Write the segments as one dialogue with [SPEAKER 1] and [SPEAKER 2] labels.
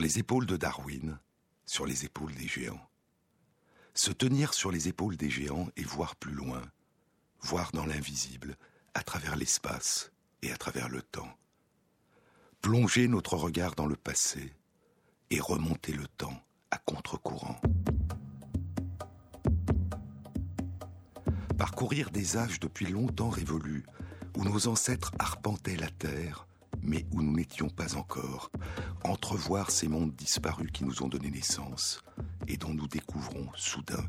[SPEAKER 1] Les épaules de Darwin, sur les épaules des géants. Se tenir sur les épaules des géants et voir plus loin, voir dans l'invisible, à travers l'espace et à travers le temps. Plonger notre regard dans le passé et remonter le temps à contre-courant. Parcourir des âges depuis longtemps révolus, où nos ancêtres arpentaient la terre, mais où nous n'étions pas encore, entrevoir ces mondes disparus qui nous ont donné naissance et dont nous découvrons soudain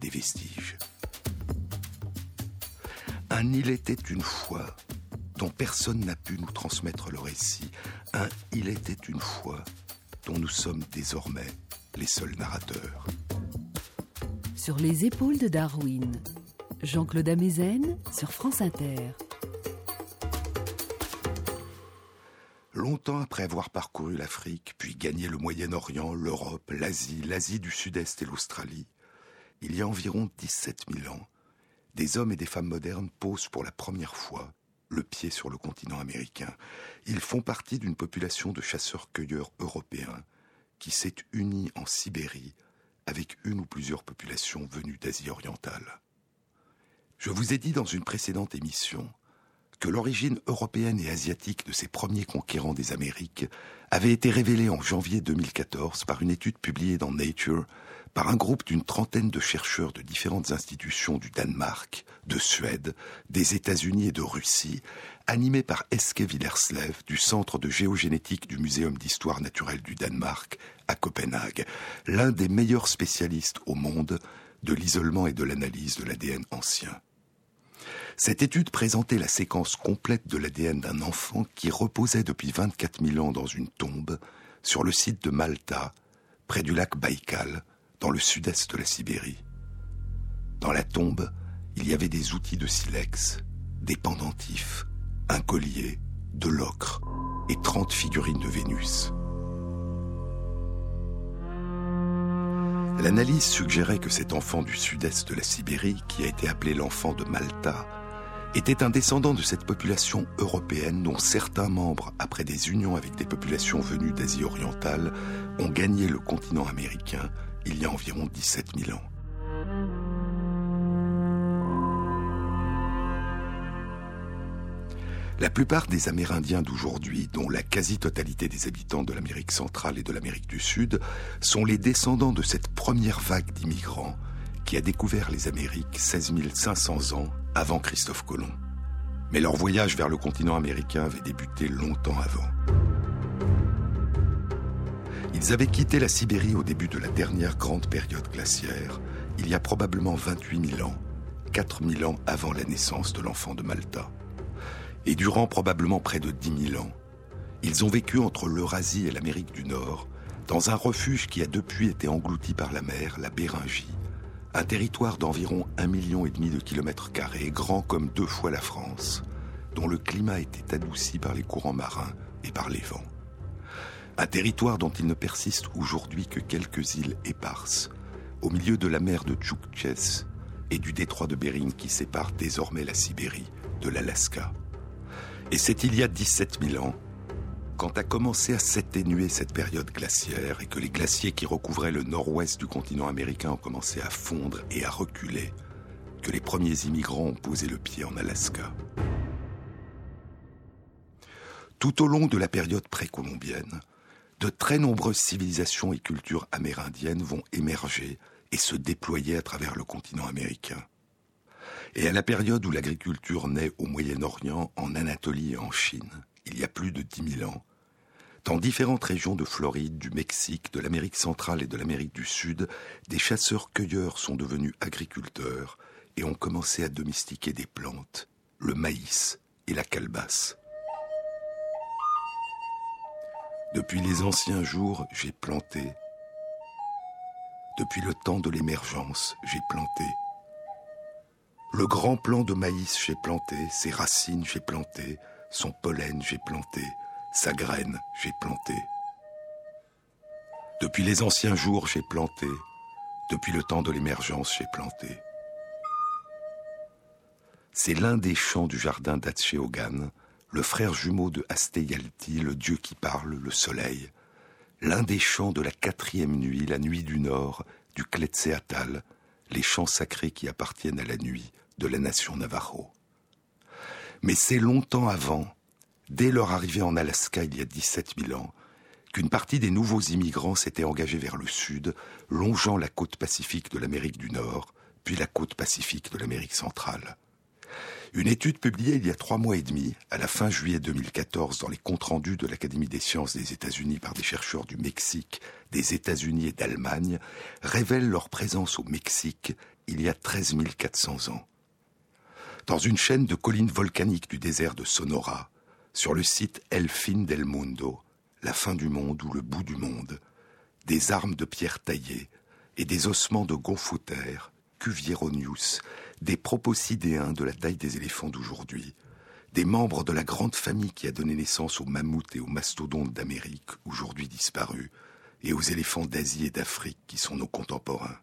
[SPEAKER 1] des vestiges. Un il était une fois dont personne n'a pu nous transmettre le récit, un il était une fois dont nous sommes désormais les seuls narrateurs.
[SPEAKER 2] Sur les épaules de Darwin, Jean-Claude Amezen sur France Inter.
[SPEAKER 1] Longtemps après avoir parcouru l'Afrique, puis gagné le Moyen-Orient, l'Europe, l'Asie, l'Asie du Sud-Est et l'Australie, il y a environ 17 000 ans, des hommes et des femmes modernes posent pour la première fois le pied sur le continent américain. Ils font partie d'une population de chasseurs-cueilleurs européens qui s'est unie en Sibérie avec une ou plusieurs populations venues d'Asie orientale. Je vous ai dit dans une précédente émission que l'origine européenne et asiatique de ces premiers conquérants des Amériques avait été révélée en janvier 2014 par une étude publiée dans Nature par un groupe d'une trentaine de chercheurs de différentes institutions du Danemark, de Suède, des États-Unis et de Russie, animés par Eske Villerslev du Centre de géogénétique du Muséum d'histoire naturelle du Danemark à Copenhague, l'un des meilleurs spécialistes au monde de l'isolement et de l'analyse de l'ADN ancien. Cette étude présentait la séquence complète de l'ADN d'un enfant qui reposait depuis 24 000 ans dans une tombe sur le site de Malta, près du lac Baïkal, dans le sud-est de la Sibérie. Dans la tombe, il y avait des outils de silex, des pendentifs, un collier, de l'ocre et 30 figurines de Vénus. L'analyse suggérait que cet enfant du sud-est de la Sibérie, qui a été appelé l'enfant de Malta, était un descendant de cette population européenne dont certains membres, après des unions avec des populations venues d'Asie orientale, ont gagné le continent américain il y a environ 17 000 ans. La plupart des Amérindiens d'aujourd'hui, dont la quasi-totalité des habitants de l'Amérique centrale et de l'Amérique du Sud, sont les descendants de cette première vague d'immigrants qui a découvert les Amériques 16 500 ans avant Christophe Colomb. Mais leur voyage vers le continent américain avait débuté longtemps avant. Ils avaient quitté la Sibérie au début de la dernière grande période glaciaire, il y a probablement 28 000 ans, 4 000 ans avant la naissance de l'enfant de Malta. Et durant probablement près de 10 000 ans, ils ont vécu entre l'Eurasie et l'Amérique du Nord, dans un refuge qui a depuis été englouti par la mer, la Béringie, un territoire d'environ un million et demi de kilomètres carrés, grand comme deux fois la France, dont le climat était adouci par les courants marins et par les vents. Un territoire dont il ne persiste aujourd'hui que quelques îles éparses, au milieu de la mer de Tchoukches et du détroit de Bering qui sépare désormais la Sibérie de l'Alaska. Et c'est il y a 17 000 ans quand a commencé à s'atténuer cette période glaciaire et que les glaciers qui recouvraient le nord-ouest du continent américain ont commencé à fondre et à reculer, que les premiers immigrants ont posé le pied en Alaska. Tout au long de la période précolombienne, de très nombreuses civilisations et cultures amérindiennes vont émerger et se déployer à travers le continent américain. Et à la période où l'agriculture naît au Moyen-Orient, en Anatolie et en Chine, il y a plus de 10 000 ans, dans différentes régions de Floride, du Mexique, de l'Amérique centrale et de l'Amérique du Sud, des chasseurs-cueilleurs sont devenus agriculteurs et ont commencé à domestiquer des plantes, le maïs et la calebasse. Depuis les anciens jours, j'ai planté. Depuis le temps de l'émergence, j'ai planté. Le grand plant de maïs, j'ai planté, ses racines, j'ai planté, son pollen, j'ai planté. Sa graine, j'ai planté. Depuis les anciens jours, j'ai planté. Depuis le temps de l'émergence, j'ai planté. C'est l'un des champs du jardin d'Atcheogan, le frère jumeau de Asteyalti, le dieu qui parle, le soleil, l'un des chants de la quatrième nuit, la nuit du nord, du Quetzalcoatl, les chants sacrés qui appartiennent à la nuit de la nation Navajo. Mais c'est longtemps avant, dès leur arrivée en Alaska il y a 17 000 ans, qu'une partie des nouveaux immigrants s'était engagée vers le sud, longeant la côte pacifique de l'Amérique du Nord, puis la côte pacifique de l'Amérique centrale. Une étude publiée il y a trois mois et demi, à la fin juillet 2014, dans les comptes rendus de l'Académie des sciences des États-Unis par des chercheurs du Mexique, des États-Unis et d'Allemagne, révèle leur présence au Mexique il y a 13 400 ans. Dans une chaîne de collines volcaniques du désert de Sonora, sur le site El Fin del Mundo, la fin du monde ou le bout du monde, des armes de pierre taillées et des ossements de gonfotère, Cuvieronius, des proposidéens de la taille des éléphants d'aujourd'hui, des membres de la grande famille qui a donné naissance aux mammouths et aux mastodontes d'Amérique, aujourd'hui disparus, et aux éléphants d'Asie et d'Afrique qui sont nos contemporains.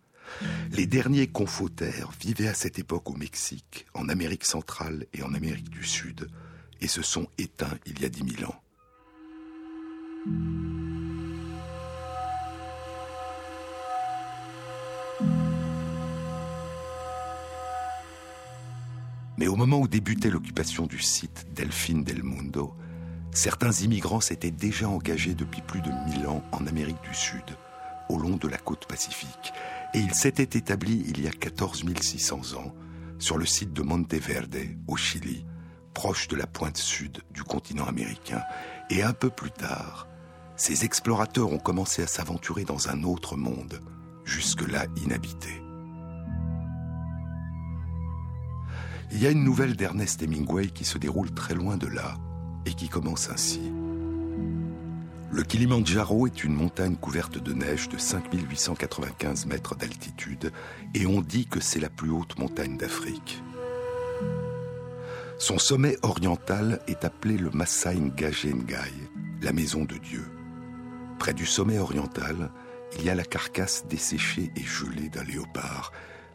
[SPEAKER 1] Les derniers confotères vivaient à cette époque au Mexique, en Amérique centrale et en Amérique du Sud, et se sont éteints il y a dix mille ans. Mais au moment où débutait l'occupation du site Delphine del Mundo, certains immigrants s'étaient déjà engagés depuis plus de mille ans en Amérique du Sud, au long de la côte pacifique, et ils s'étaient établis il y a 14 600 ans sur le site de Monteverde, au Chili, proche de la pointe sud du continent américain. Et un peu plus tard, ces explorateurs ont commencé à s'aventurer dans un autre monde, jusque-là inhabité. Il y a une nouvelle d'Ernest Hemingway qui se déroule très loin de là et qui commence ainsi. Le Kilimandjaro est une montagne couverte de neige de 5895 mètres d'altitude et on dit que c'est la plus haute montagne d'Afrique. Son sommet oriental est appelé le Masai Ngajengai, la maison de Dieu. Près du sommet oriental, il y a la carcasse desséchée et gelée d'un léopard.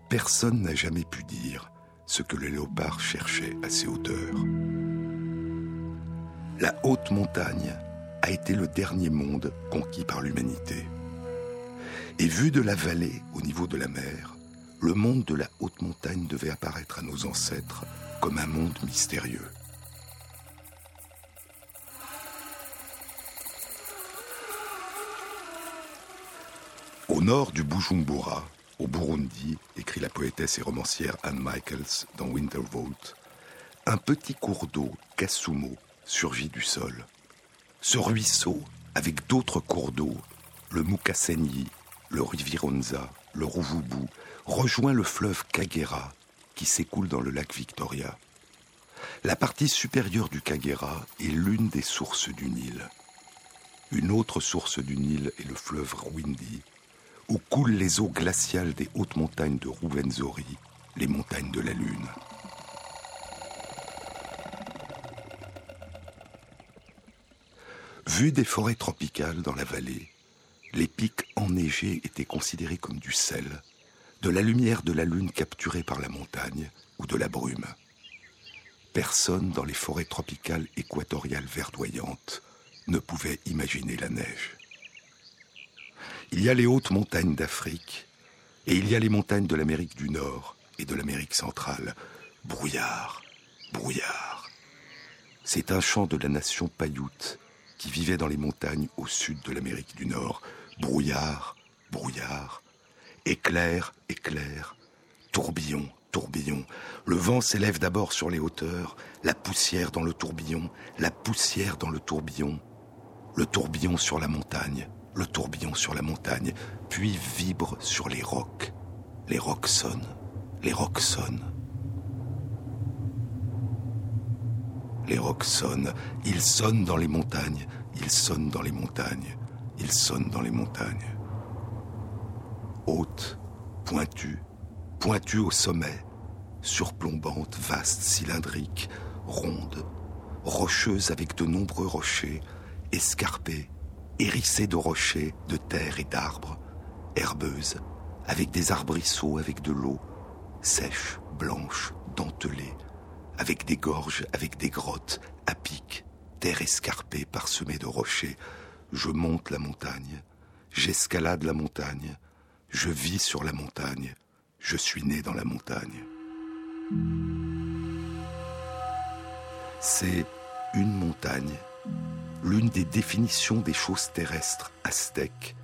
[SPEAKER 1] Personne n'a jamais pu dire ce que le léopard cherchait à ses hauteurs. La haute montagne a été le dernier monde conquis par l'humanité. Et vu de la vallée au niveau de la mer, le monde de la haute montagne devait apparaître à nos ancêtres comme un monde mystérieux. Au nord du Bujumbura, au Burundi, écrit la poétesse et romancière Anne Michaels dans Winter Vault, un petit cours d'eau, Kasumo, surgit du sol. Ce ruisseau, avec d'autres cours d'eau, le Mukasenyi, le Rivironza, le Ruvubu, rejoint le fleuve Kagera qui s'écoule dans le lac Victoria. La partie supérieure du Kagera est l'une des sources du Nil. Une autre source du Nil est le fleuve Rwindi, où coulent les eaux glaciales des hautes montagnes de Ruvenzori, les montagnes de la Lune. Vu des forêts tropicales dans la vallée, les pics enneigés étaient considérés comme du sel, de la lumière de la lune capturée par la montagne ou de la brume. Personne dans les forêts tropicales équatoriales verdoyantes ne pouvait imaginer la neige. Il y a les hautes montagnes d'Afrique et il y a les montagnes de l'Amérique du Nord et de l'Amérique centrale. Brouillard, brouillard. C'est un chant de la nation Paiute qui vivait dans les montagnes au sud de l'Amérique du Nord. Brouillard, brouillard. Éclair, éclair. Tourbillon, tourbillon. Le vent s'élève d'abord sur les hauteurs, la poussière dans le tourbillon, la poussière dans le tourbillon, le tourbillon sur la montagne, le tourbillon sur la montagne, puis vibre sur les rocs. Les rocs sonnent, les rocs sonnent. Les rocs sonnent, ils sonnent dans les montagnes, ils sonnent dans les montagnes, ils sonnent dans les montagnes. Haute, pointue, pointue au sommet, surplombante, vaste, cylindrique, ronde, rocheuse avec de nombreux rochers, escarpée, hérissée de rochers, de terre et d'arbres, herbeuse, avec des arbrisseaux, avec de l'eau, sèche, blanche, dentelée, avec des gorges, avec des grottes, à pic, terre escarpée parsemée de rochers. Je monte la montagne, j'escalade la montagne, je vis sur la montagne, je suis né dans la montagne. C'est une montagne, l'une des définitions des choses terrestres aztèques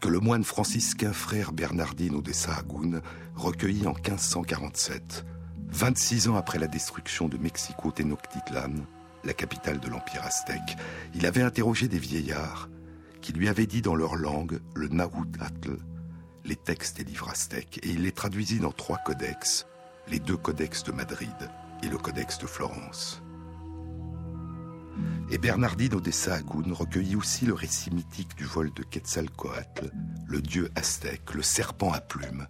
[SPEAKER 1] que le moine franciscain frère Bernardino de Sahagún recueillit en 1547, 26 ans après la destruction de Mexico Tenochtitlan, la capitale de l'empire aztèque. Il avait interrogé des vieillards qui lui avaient dit dans leur langue le Nahuatl les textes et livres aztèques et il les traduisit dans trois codex, les deux codex de Madrid et le codex de Florence. Et Bernardino de Sahagún recueillit aussi le récit mythique du vol de Quetzalcoatl, le dieu aztèque, le serpent à plumes,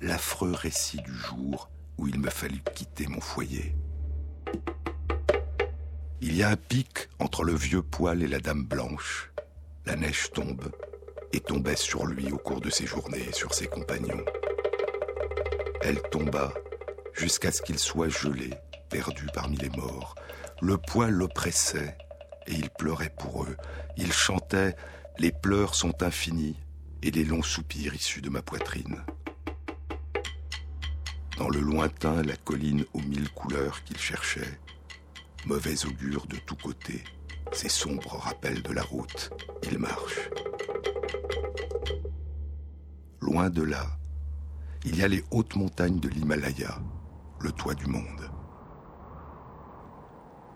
[SPEAKER 1] l'affreux récit du jour où il me fallut quitter mon foyer. Il y a un pic entre le vieux poil et la dame blanche. La neige tombe et tombait sur lui au cours de ses journées et sur ses compagnons. Elle tomba jusqu'à ce qu'il soit gelé, perdu parmi les morts. Le poil l'oppressait et il pleurait pour eux. Il chantait Les pleurs sont infinis et les longs soupirs issus de ma poitrine. Dans le lointain, la colline aux mille couleurs qu'il cherchait, mauvais augure de tous côtés, ses sombres rappels de la route, il marche. Loin de là, il y a les hautes montagnes de l'Himalaya, le toit du monde.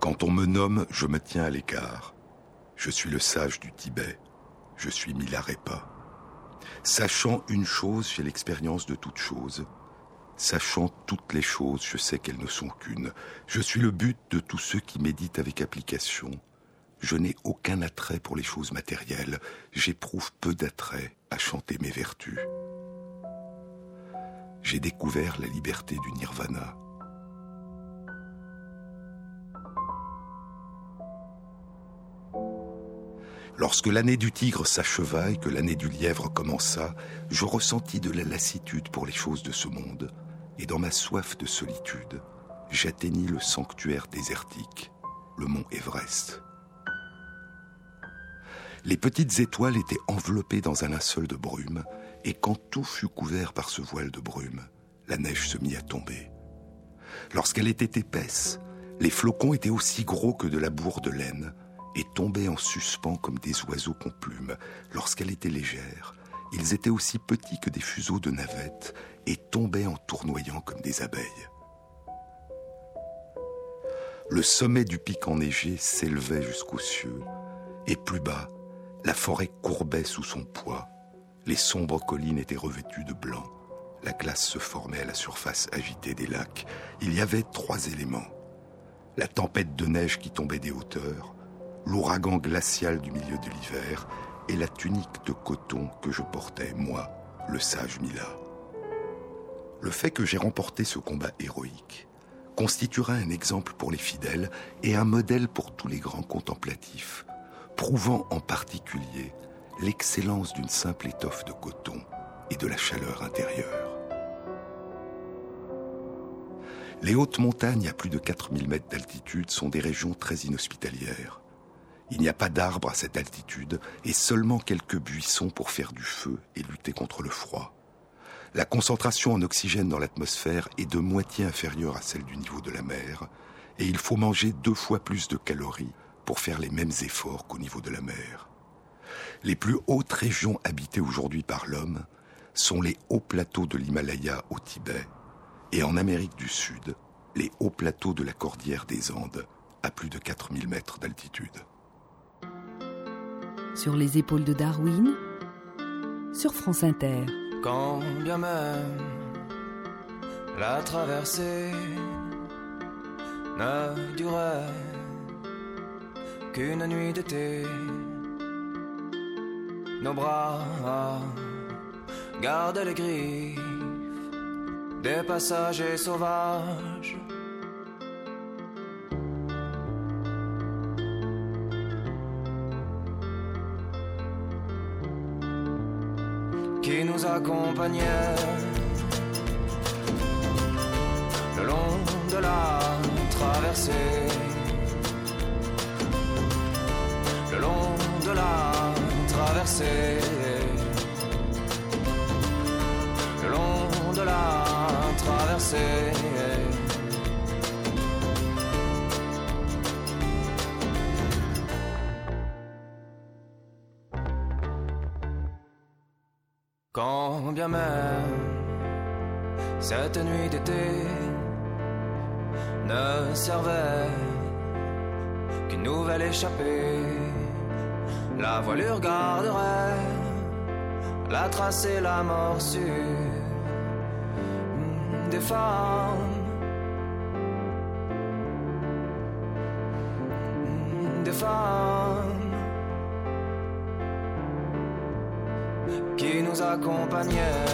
[SPEAKER 1] Quand on me nomme, je me tiens à l'écart. Je suis le sage du Tibet, je suis Milarepa. Sachant une chose, j'ai l'expérience de toute chose. Sachant toutes les choses, je sais qu'elles ne sont qu'une. Je suis le but de tous ceux qui méditent avec application. Je n'ai aucun attrait pour les choses matérielles. J'éprouve peu d'attrait à chanter mes vertus. J'ai découvert la liberté du nirvana. Lorsque l'année du tigre s'acheva et que l'année du lièvre commença, je ressentis de la lassitude pour les choses de ce monde, et dans ma soif de solitude, j'atteignis le sanctuaire désertique, le mont Everest. Les petites étoiles étaient enveloppées dans un linceul de brume, et quand tout fut couvert par ce voile de brume, la neige se mit à tomber. Lorsqu'elle était épaisse, les flocons étaient aussi gros que de la bourre de laine, et tombaient en suspens comme des oiseaux qu'on plume. Lorsqu'elle était légère, ils étaient aussi petits que des fuseaux de navettes et tombaient en tournoyant comme des abeilles. Le sommet du pic enneigé s'élevait jusqu'aux cieux, et plus bas, la forêt courbait sous son poids. Les sombres collines étaient revêtues de blanc. La glace se formait à la surface agitée des lacs. Il y avait trois éléments. La tempête de neige qui tombait des hauteurs, l'ouragan glacial du milieu de l'hiver et la tunique de coton que je portais, moi, le sage Mila. Le fait que j'ai remporté ce combat héroïque constituera un exemple pour les fidèles et un modèle pour tous les grands contemplatifs, prouvant en particulier l'excellence d'une simple étoffe de coton et de la chaleur intérieure. Les hautes montagnes à plus de 4000 mètres d'altitude sont des régions très inhospitalières. Il n'y a pas d'arbres à cette altitude et seulement quelques buissons pour faire du feu et lutter contre le froid. La concentration en oxygène dans l'atmosphère est de moitié inférieure à celle du niveau de la mer et il faut manger deux fois plus de calories pour faire les mêmes efforts qu'au niveau de la mer. Les plus hautes régions habitées aujourd'hui par l'homme sont les hauts plateaux de l'Himalaya au Tibet et en Amérique du Sud, les hauts plateaux de la cordillère des Andes à plus de 4000 mètres d'altitude
[SPEAKER 2] sur les épaules de Darwin, sur France Inter.
[SPEAKER 3] Quand bien même la traversée ne durait qu'une nuit d'été, nos bras gardent les griffes des passagers sauvages qui nous accompagnait le long de la traversée. Traverser le long de la traversée. Quand bien même cette nuit d'été ne servait qu'une nouvelle échappée, la voilure garderait la trace et la morsure des femmes. Des femmes qui nous accompagnaient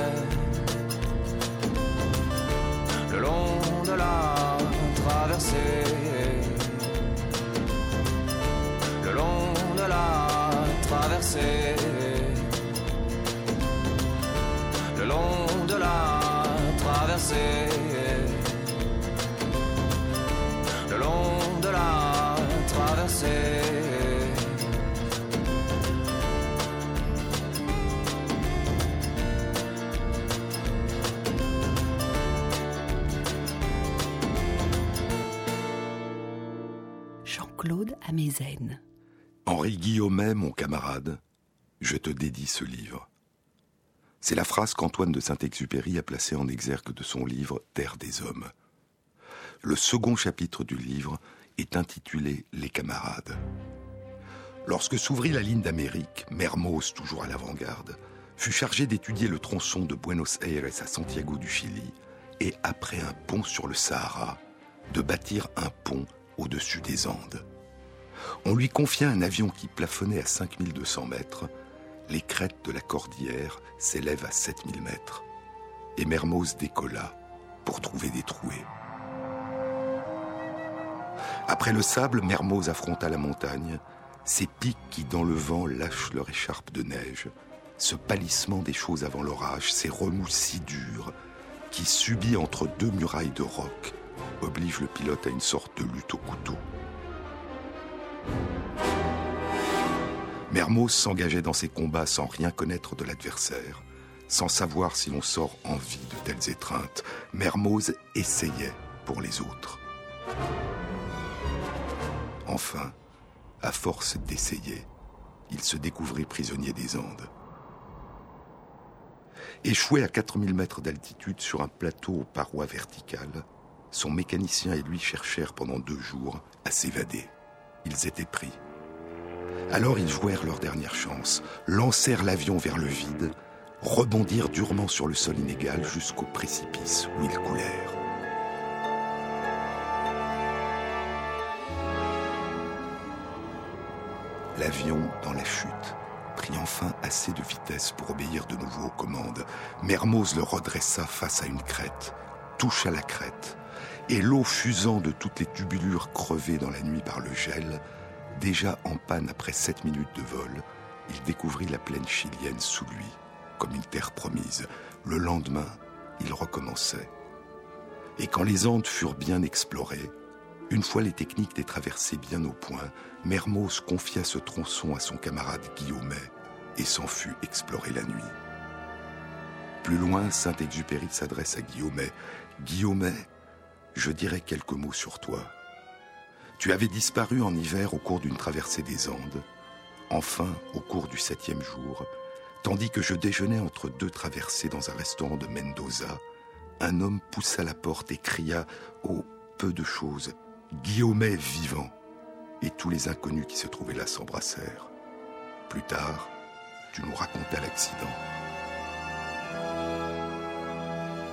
[SPEAKER 3] le long de la traversée. Le long de la Le long de la traversée. Le long de la traversée.
[SPEAKER 2] Jean-Claude Amezen.
[SPEAKER 1] Henri Guillaumet, mon camarade, je te dédie ce livre. C'est la phrase qu'Antoine de Saint-Exupéry a placée en exergue de son livre Terre des hommes. Le second chapitre du livre est intitulé Les camarades. Lorsque s'ouvrit la ligne d'Amérique, Mermoz, toujours à l'avant-garde, fut chargé d'étudier le tronçon de Buenos Aires à Santiago du Chili et, après un pont sur le Sahara, de bâtir un pont au-dessus des Andes. On lui confia un avion qui plafonnait à 5200 mètres. Les crêtes de la cordillère s'élèvent à 7000 mètres. Et Mermoz décolla pour trouver des trouées. Après le sable, Mermoz affronta la montagne, ces pics qui, dans le vent, lâchent leur écharpe de neige, ce pâlissement des choses avant l'orage, ces remous si durs, qui, subis entre deux murailles de roc, obligent le pilote à une sorte de lutte au couteau. Mermoz s'engageait dans ces combats sans rien connaître de l'adversaire, sans savoir si l'on sort en vie de telles étreintes. Mermoz essayait pour les autres. Enfin, à force d'essayer, il se découvrit prisonnier des Andes. Échoué à 4000 mètres d'altitude sur un plateau aux parois verticales, son mécanicien et lui cherchèrent pendant deux jours à s'évader. Ils étaient pris. Alors ils jouèrent leur dernière chance, lancèrent l'avion vers le vide, rebondirent durement sur le sol inégal jusqu'au précipice où ils coulèrent. L'avion, dans la chute, prit enfin assez de vitesse pour obéir de nouveau aux commandes. Mermoz le redressa face à une crête, toucha la crête, et l'eau fusant de toutes les tubulures crevées dans la nuit par le gel, déjà en panne après sept minutes de vol, il découvrit la plaine chilienne sous lui, comme une terre promise. Le lendemain, il recommençait. Et quand les Andes furent bien explorées, une fois les techniques des traversées bien au point, Mermoz confia ce tronçon à son camarade Guillaumet et s'en fut explorer la nuit. Plus loin, Saint-Exupéry s'adresse à Guillaumet. Guillaumet, je dirai quelques mots sur toi. Tu avais disparu en hiver au cours d'une traversée des Andes, enfin au cours du septième jour, tandis que je déjeunais entre deux traversées dans un restaurant de Mendoza. Un homme poussa la porte et cria Oh, peu de choses, Guillaumet vivant. Et tous les inconnus qui se trouvaient là s'embrassèrent. Plus tard, tu nous racontas l'accident.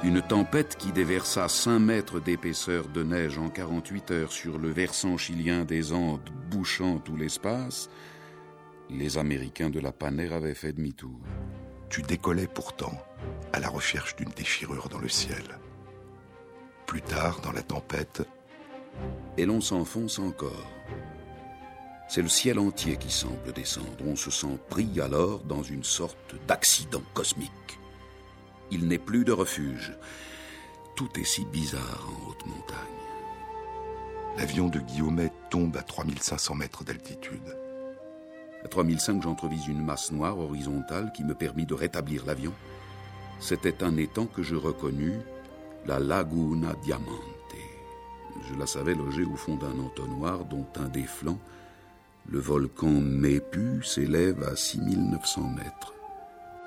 [SPEAKER 4] Une tempête qui déversa 5 mètres d'épaisseur de neige en 48 heures sur le versant chilien des Andes, bouchant tout l'espace, les Américains de la Panère avaient fait demi-tour.
[SPEAKER 1] Tu décollais pourtant à la recherche d'une déchirure dans le ciel. Plus tard, dans la tempête,
[SPEAKER 4] Et l'on s'enfonce encore. C'est le ciel entier qui semble descendre. On se sent pris alors dans une sorte d'accident cosmique. Il n'est plus de refuge. Tout est si bizarre en haute montagne.
[SPEAKER 1] l'avion de Guillaumet tombe à 3500 mètres d'altitude.
[SPEAKER 4] À 3005, j'entrevise une masse noire horizontale qui me permit de rétablir l'avion. C'était un étang que je reconnus, la Laguna Diamante. Je la savais logée au fond d'un entonnoir dont un des flancs, le volcan Mépu, s'élève à 6900 mètres.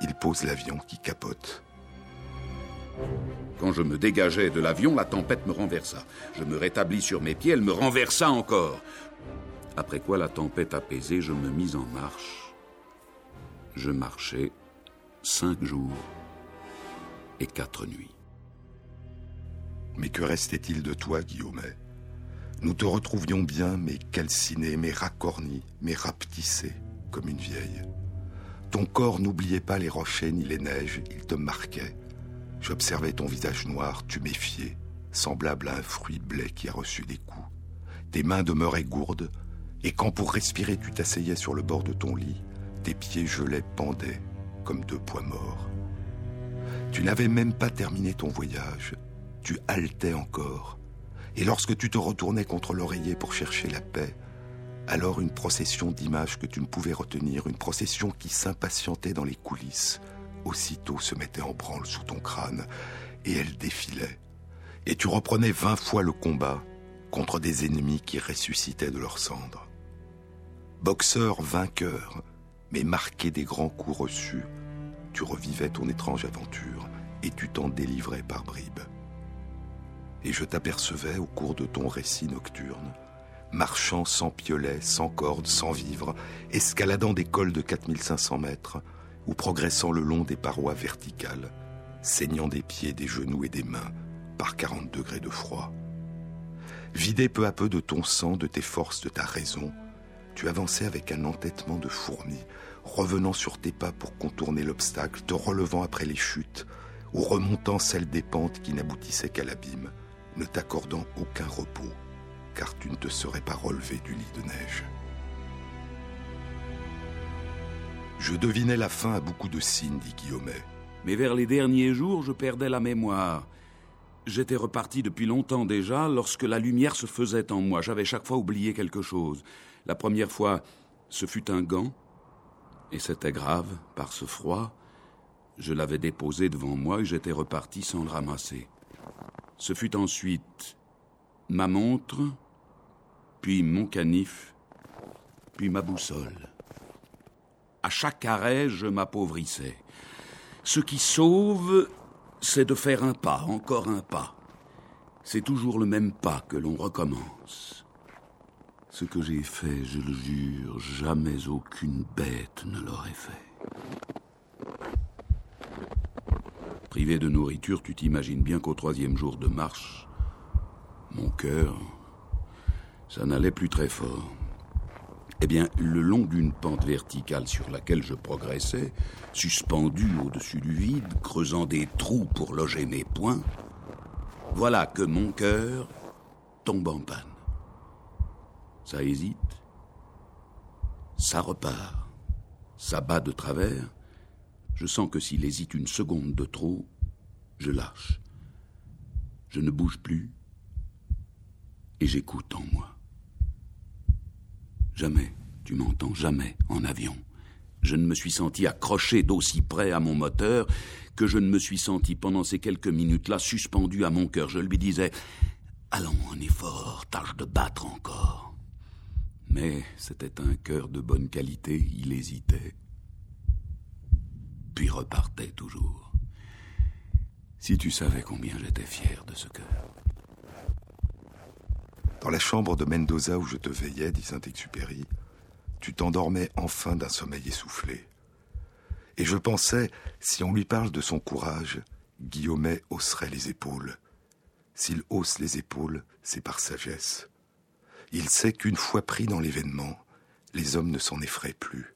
[SPEAKER 1] Il pose l'avion qui capote.
[SPEAKER 4] Quand je me dégageais de l'avion, la tempête me renversa. Je me rétablis sur mes pieds, elle me renversa encore. Après quoi, la tempête apaisée, je me mis en marche. Je marchais cinq jours et quatre nuits.
[SPEAKER 1] Mais que restait-il de toi, Guillaumet? Nous te retrouvions bien, mais calcinés, mais racornis, mais rapetissés, comme une vieille. Ton corps n'oubliait pas les rochers ni les neiges, il te marquait. J'observais ton visage noir, tu méfiais, semblable à un fruit blé qui a reçu des coups. Tes mains demeuraient gourdes, et quand pour respirer tu t'asseyais sur le bord de ton lit, tes pieds gelés pendaient comme deux poids morts. Tu n'avais même pas terminé ton voyage, tu haletais encore, et lorsque tu te retournais contre l'oreiller pour chercher la paix, alors une procession d'images que tu ne pouvais retenir, une procession qui s'impatientait dans les coulisses, aussitôt se mettait en branle sous ton crâne, et elle défilait. Et tu reprenais vingt fois le combat contre des ennemis qui ressuscitaient de leurs cendres. Boxeur vainqueur, mais marqué des grands coups reçus, tu revivais ton étrange aventure et tu t'en délivrais par bribes. Et je t'apercevais au cours de ton récit nocturne, marchant sans piolet, sans corde, sans vivre, escaladant des cols de 4500 mètres, ou progressant le long des parois verticales, saignant des pieds, des genoux et des mains par 40 degrés de froid. Vidé peu à peu de ton sang, de tes forces, de ta raison, tu avançais avec un entêtement de fourmi, revenant sur tes pas pour contourner l'obstacle, te relevant après les chutes, ou remontant celles des pentes qui n'aboutissaient qu'à l'abîme, ne t'accordant aucun repos, car tu ne te serais pas relevé du lit de neige. Je devinais la fin à beaucoup de signes, dit Guillaumet.
[SPEAKER 4] Mais vers les derniers jours, je perdais la mémoire. J'étais reparti depuis longtemps déjà lorsque la lumière se faisait en moi. J'avais chaque fois oublié quelque chose. La première fois, ce fut un gant, et c'était grave, par ce froid. Je l'avais déposé devant moi et j'étais reparti sans le ramasser. Ce fut ensuite ma montre, puis mon canif, puis ma boussole. À chaque arrêt, je m'appauvrissais. Ce qui sauve, c'est de faire un pas, encore un pas. C'est toujours le même pas que l'on recommence. Ce que j'ai fait, je le jure, jamais aucune bête ne l'aurait fait. Privé de nourriture, tu t'imagines bien qu'au troisième jour de marche, mon cœur, ça n'allait plus très fort. Eh bien, le long d'une pente verticale sur laquelle je progressais, suspendu au-dessus du vide, creusant des trous pour loger mes poings, voilà que mon cœur tombe en panne. Ça hésite, ça repart, ça bat de travers. Je sens que s'il hésite une seconde de trop, je lâche. Je ne bouge plus et j'écoute en moi. Jamais, tu m'entends, jamais en avion. Je ne me suis senti accroché d'aussi près à mon moteur que je ne me suis senti pendant ces quelques minutes-là suspendu à mon cœur. Je lui disais Allons, un effort, tâche de battre encore. Mais c'était un cœur de bonne qualité, il hésitait, puis repartait toujours. Si tu savais combien j'étais fier de ce cœur.
[SPEAKER 1] Dans la chambre de Mendoza où je te veillais, dit Saint-Exupéry, tu t'endormais enfin d'un sommeil essoufflé. Et je pensais, si on lui parle de son courage, Guillaumet hausserait les épaules. S'il hausse les épaules, c'est par sagesse. Il sait qu'une fois pris dans l'événement, les hommes ne s'en effraient plus.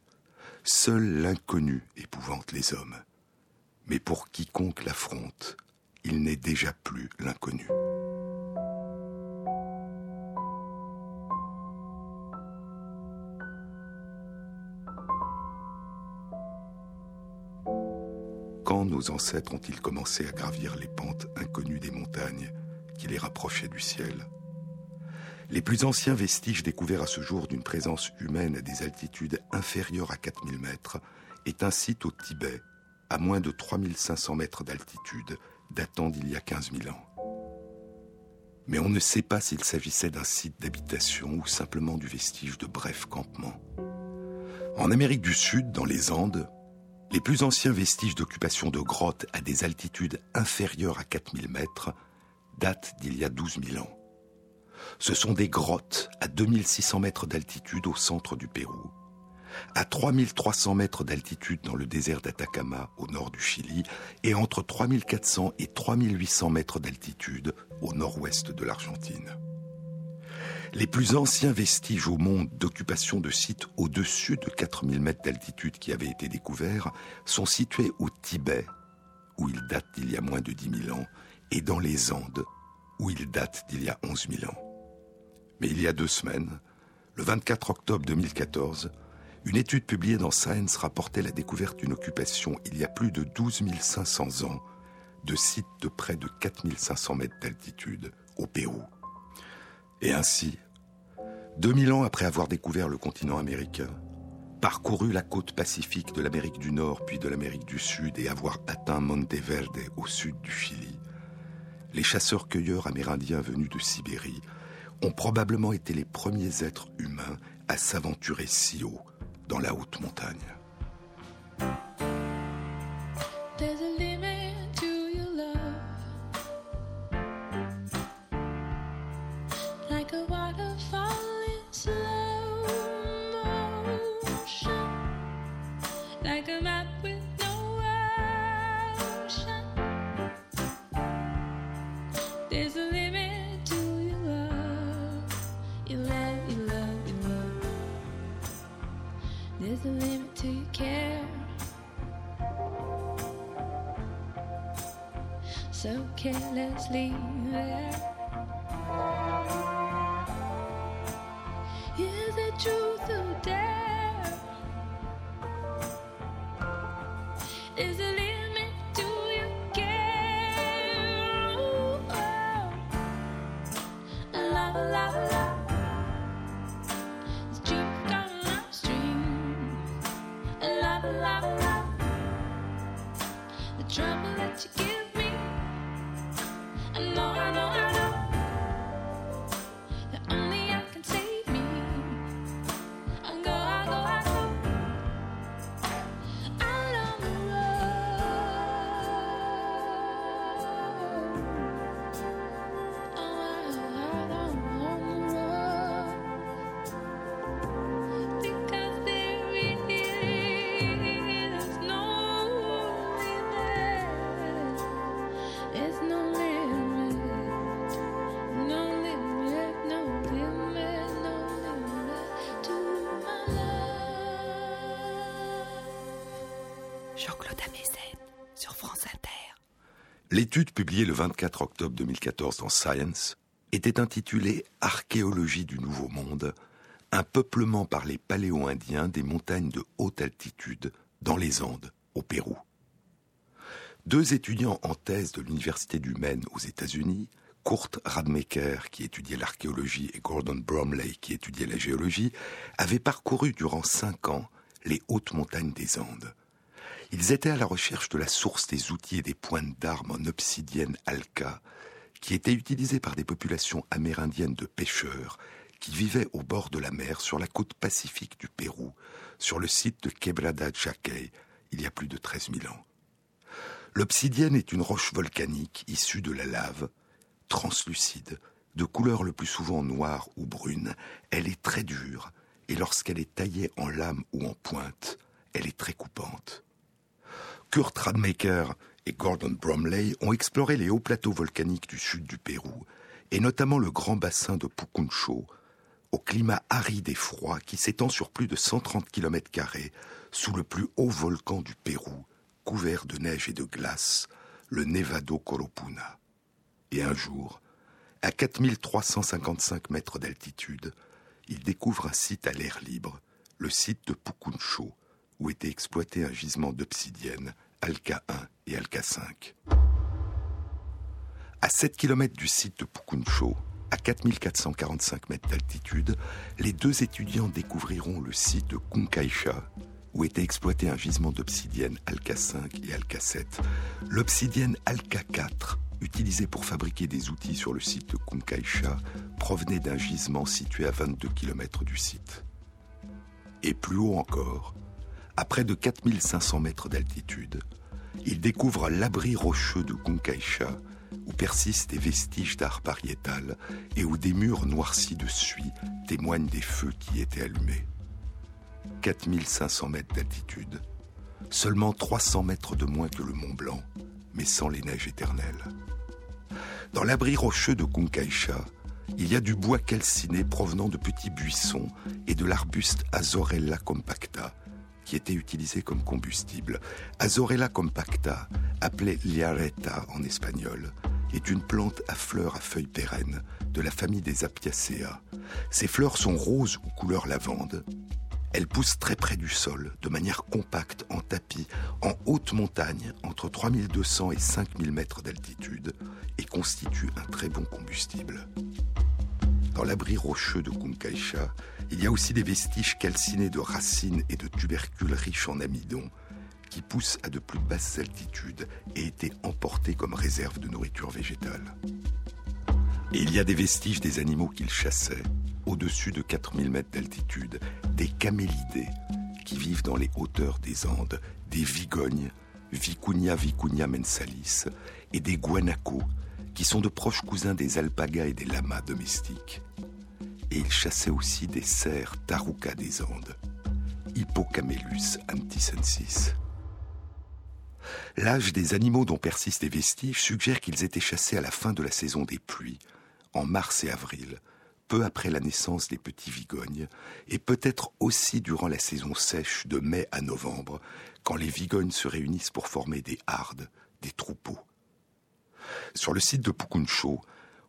[SPEAKER 1] Seul l'inconnu épouvante les hommes. Mais pour quiconque l'affronte, il n'est déjà plus l'inconnu. Nos ancêtres ont-ils commencé à gravir les pentes inconnues des montagnes qui les rapprochaient du ciel? Les plus anciens vestiges découverts à ce jour d'une présence humaine à des altitudes inférieures à 4000 mètres est un site au Tibet, à moins de 3500 mètres d'altitude, datant d'il y a 15 000 ans. Mais on ne sait pas s'il s'agissait d'un site d'habitation ou simplement du vestige de brefs campements. En Amérique du Sud, dans les Andes, les plus anciens vestiges d'occupation de grottes à des altitudes inférieures à 4000 mètres datent d'il y a 12 000 ans. Ce sont des grottes à 2600 mètres d'altitude au centre du Pérou, à 3300 mètres d'altitude dans le désert d'Atacama au nord du Chili et entre 3400 et 3800 mètres d'altitude au nord-ouest de l'Argentine. Les plus anciens vestiges au monde d'occupation de sites au-dessus de 4000 mètres d'altitude qui avaient été découverts sont situés au Tibet, où ils datent d'il y a moins de 10 000 ans, et dans les Andes, où ils datent d'il y a 11 000 ans. Mais il y a deux semaines, le 24 octobre 2014, une étude publiée dans Science rapportait la découverte d'une occupation il y a plus de 12 500 ans de sites de près de 4 500 mètres d'altitude au Pérou. Et ainsi, 2000 ans après avoir découvert le continent américain, parcouru la côte pacifique de l'Amérique du Nord puis de l'Amérique du Sud et avoir atteint Monteverde au sud du Chili, les chasseurs-cueilleurs amérindiens venus de Sibérie ont probablement été les premiers êtres humains à s'aventurer si haut dans la haute montagne. L'étude publiée le 24 octobre 2014 dans Science était intitulée Archéologie du Nouveau Monde, un peuplement par les paléo-indiens des montagnes de haute altitude dans les Andes, au Pérou. Deux étudiants en thèse de l'Université du Maine aux États-Unis, Kurt Radmaker, qui étudiait l'archéologie, et Gordon Bromley, qui étudiait la géologie, avaient parcouru durant cinq ans les hautes montagnes des Andes. Ils étaient à la recherche de la source des outils et des pointes d'armes en obsidienne alka, qui étaient utilisés par des populations amérindiennes de pêcheurs qui vivaient au bord de la mer sur la côte pacifique du Pérou, sur le site de Quebrada Chaquey, il y a plus de 13 000 ans. L'obsidienne est une roche volcanique issue de la lave, translucide, de couleur le plus souvent noire ou brune. Elle est très dure, et lorsqu'elle est taillée en lame ou en pointe, elle est très coupante. Kurt Radmaker et Gordon Bromley ont exploré les hauts plateaux volcaniques du sud du Pérou, et notamment le grand bassin de Pucuncho, au climat aride et froid qui s'étend sur plus de 130 km sous le plus haut volcan du Pérou, couvert de neige et de glace, le Nevado Coropuna. Et un jour, à 4355 mètres d'altitude, ils découvrent un site à l'air libre, le site de Pucuncho, où était exploité un gisement d'obsidienne, Alka 1 et Alka 5. À 7 km du site de Pukuncho, À 4445 mètres d'altitude, les deux étudiants découvriront le site de Kunkaisha, où était exploité un gisement d'obsidienne Alka 5 et Alka 7. L'obsidienne Alka 4, utilisée pour fabriquer des outils sur le site de Kunkaisha, provenait d'un gisement situé à 22 km du site. Et plus haut encore, à près de 4500 mètres d'altitude, ils découvrent l'abri rocheux de Kunkaisha, où persistent des vestiges d'art pariétal et où des murs noircis de suie témoignent des feux qui étaient allumés. 4500 mètres d'altitude, seulement 300 mètres de moins que le Mont Blanc, mais sans les neiges éternelles. Dans l'abri rocheux de Kunkaisha, il y a du bois calciné provenant de petits buissons et de l'arbuste Azorella compacta, qui était utilisé comme combustible. Azorella compacta, appelée liareta en espagnol, est une plante à fleurs à feuilles pérennes de la famille des Apiacea. Ses fleurs sont roses ou couleur lavande elle pousse très près du sol, de manière compacte, en tapis, en haute montagne, entre 3200 et 5000 mètres d'altitude, et constitue un très bon combustible. Dans l'abri rocheux de Kunkaisha, il y a aussi des vestiges calcinés de racines et de tubercules riches en amidon, qui poussent à de plus basses altitudes et étaient emportés comme réserve de nourriture végétale. Et il y a des vestiges des animaux qu'ils chassaient, au-dessus de 4000 mètres d'altitude, des camélidés qui vivent dans les hauteurs des Andes, des vigognes, Vicuña vicuña mensalis, et des guanacos, qui sont de proches cousins des alpagas et des lamas domestiques. Et ils chassaient aussi des cerfs taruka des Andes, Hippocamelus antisensis. L'âge des animaux dont persistent les vestiges suggère qu'ils étaient chassés à la fin de la saison des pluies, en mars et avril, peu après la naissance des petits vigognes, et peut-être aussi durant la saison sèche de mai à novembre, quand les vigognes se réunissent pour former des hardes, des troupeaux. Sur le site de Pukuncho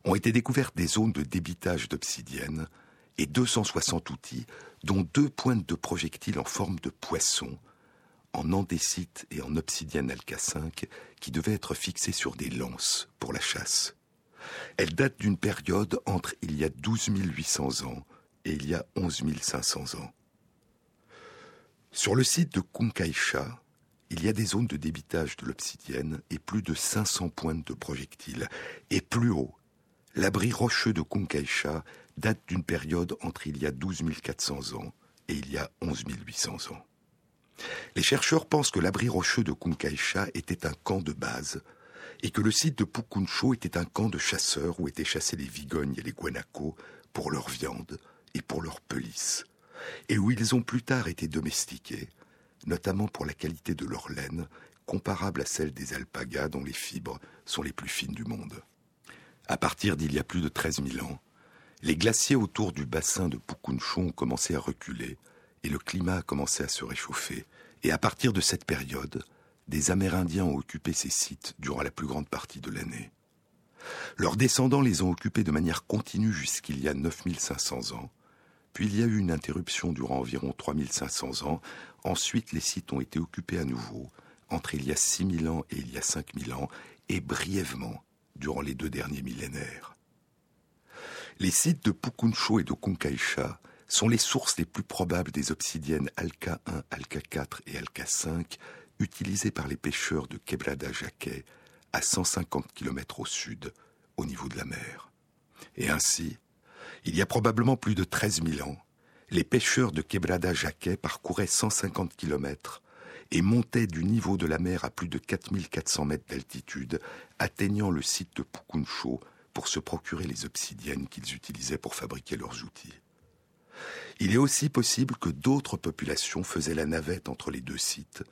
[SPEAKER 1] ont été découvertes des zones de débitage d'obsidienne et 260 outils, dont deux pointes de projectiles en forme de poisson, en andésite et en obsidienne alka 5, qui devaient être fixés sur des lances pour la chasse. Elle date d'une période entre il y a 12 800 ans et il y a 11 500 ans. Sur le site de Kunkaisha, il y a des zones de débitage de l'obsidienne et plus de 500 pointes de projectiles. Et plus haut, l'abri rocheux de Kunkaisha date d'une période entre il y a 12 400 ans et il y a 11 800 ans. Les chercheurs pensent que l'abri rocheux de Kunkaisha était un camp de base et que le site de Pukuncho était un camp de chasseurs où étaient chassés les vigognes et les guanacos pour leur viande et pour leur pelisse, et où ils ont plus tard été domestiqués, notamment pour la qualité de leur laine, comparable à celle des alpagas dont les fibres sont les plus fines du monde. À partir d'il y a plus de 13 000 ans, les glaciers autour du bassin de Pukuncho ont commencé à reculer et le climat a commencé à se réchauffer. Et à partir de cette période, des Amérindiens ont occupé ces sites durant la plus grande partie de l'année. Leurs descendants les ont occupés de manière continue jusqu'il y a 9500 ans, puis il y a eu une interruption durant environ 3500 ans, ensuite les sites ont été occupés à nouveau, entre il y a 6000 ans et il y a 5000 ans, et brièvement durant les deux derniers millénaires. Les sites de Pukuncho et de Kunkaisha sont les sources les plus probables des obsidiennes Alka 1, Alka 4 et Alka 5 utilisé par les pêcheurs de Quebrada Jaquet, à 150 km au sud, au niveau de la mer. Et ainsi, il y a probablement plus de 13 000 ans, les pêcheurs de Quebrada Jaquet parcouraient 150 km et montaient du niveau de la mer à plus de 4400 mètres d'altitude, atteignant le site de Pukuncho pour se procurer les obsidiennes qu'ils utilisaient pour fabriquer leurs outils. Il est aussi possible que d'autres populations faisaient la navette entre les deux sites,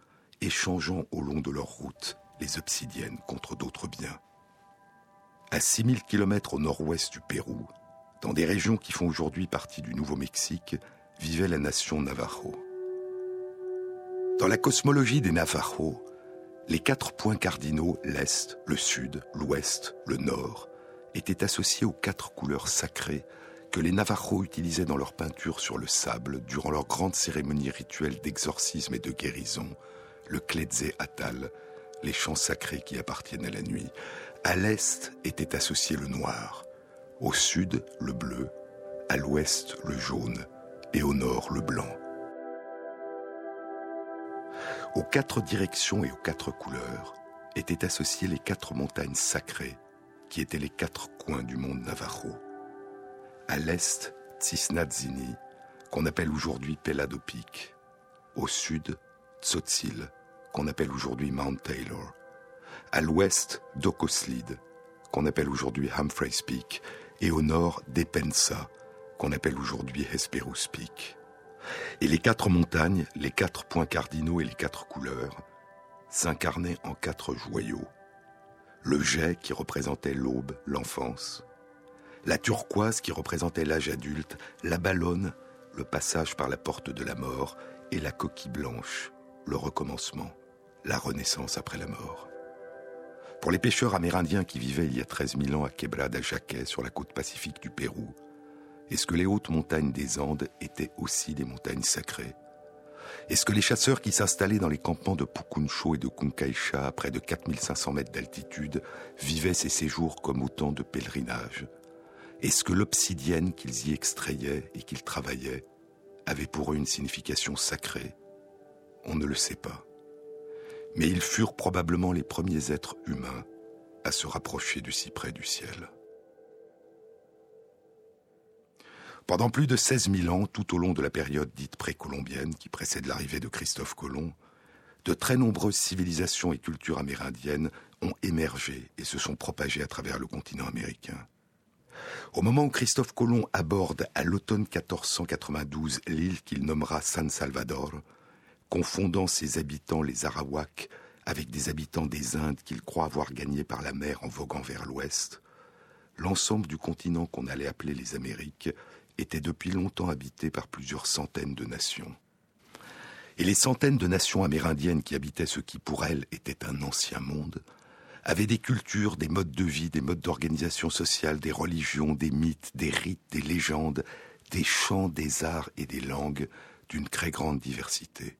[SPEAKER 1] échangeant au long de leur route les obsidiennes contre d'autres biens. À 6000 km au nord-ouest du Pérou, dans des régions qui font aujourd'hui partie du Nouveau-Mexique, vivait la nation Navajo. Dans la cosmologie des Navajos, les quatre points cardinaux, l'Est, le Sud, l'Ouest, le Nord, étaient associés aux quatre couleurs sacrées que les Navajos utilisaient dans leur peinture sur le sable durant leurs grandes cérémonies rituelles d'exorcisme et de guérison, le Kledze Atal, les chants sacrés qui appartiennent à la nuit. À l'est était associé le noir, Au sud, le bleu, à l'ouest, le jaune, et au nord, le blanc. Aux quatre directions et aux quatre couleurs étaient associées les quatre montagnes sacrées qui étaient les quatre coins du monde Navajo. À l'est, Tsisnatzini, qu'on appelle aujourd'hui Pelado Peak. Au sud, Tzotzil, qu'on appelle aujourd'hui Mount Taylor. À l'ouest, Dokoslid, qu'on appelle aujourd'hui Humphreys Peak. Et au nord, Depensa, qu'on appelle aujourd'hui Hesperus Peak. Et les quatre montagnes, les quatre points cardinaux et les quatre couleurs s'incarnaient en quatre joyaux. Le jet qui représentait l'aube, l'enfance. La turquoise qui représentait l'âge adulte. La ballonne, le passage par la porte de la mort. Et la coquille blanche, le recommencement, la renaissance après la mort. Pour les pêcheurs amérindiens qui vivaient il y a 13 000 ans à Quebrada Jaquet sur la côte pacifique du Pérou, est-ce que les hautes montagnes des Andes étaient aussi des montagnes sacrées? Est-ce que les chasseurs qui s'installaient dans les campements de Pucuncho et de Kunkaisha à près de 4500 mètres d'altitude vivaient ces séjours comme autant de pèlerinages? Est-ce que l'obsidienne qu'ils y extrayaient et qu'ils travaillaient avait pour eux une signification sacrée? On ne le sait pas. Mais ils furent probablement les premiers êtres humains à se rapprocher du cyprès du ciel. Pendant plus de 16 000 ans, tout au long de la période dite précolombienne qui précède l'arrivée de Christophe Colomb, de très nombreuses civilisations et cultures amérindiennes ont émergé et se sont propagées à travers le continent américain. Au moment où Christophe Colomb aborde à l'automne 1492 l'île qu'il nommera San Salvador, confondant ses habitants les Arawaks avec des habitants des Indes qu'il croit avoir gagnés par la mer en voguant vers l'ouest, l'ensemble du continent qu'on allait appeler les Amériques était depuis longtemps habité par plusieurs centaines de nations. Et les centaines de nations amérindiennes qui habitaient ce qui pour elles était un ancien monde, avaient des cultures, des modes de vie, des modes d'organisation sociale, des religions, des mythes, des rites, des légendes, des chants, des arts et des langues d'une très grande diversité.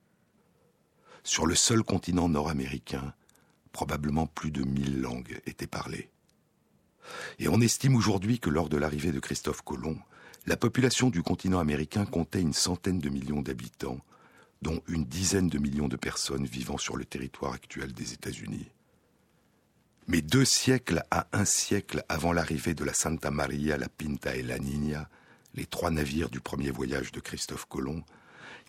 [SPEAKER 1] Sur le seul continent nord-américain, probablement plus de mille langues étaient parlées. Et on estime aujourd'hui que lors de l'arrivée de Christophe Colomb, la population du continent américain comptait une centaine de millions d'habitants, dont une dizaine de millions de personnes vivant sur le territoire actuel des États-Unis. Mais deux siècles à un siècle avant l'arrivée de la Santa Maria, la Pinta et la Niña, les trois navires du premier voyage de Christophe Colomb,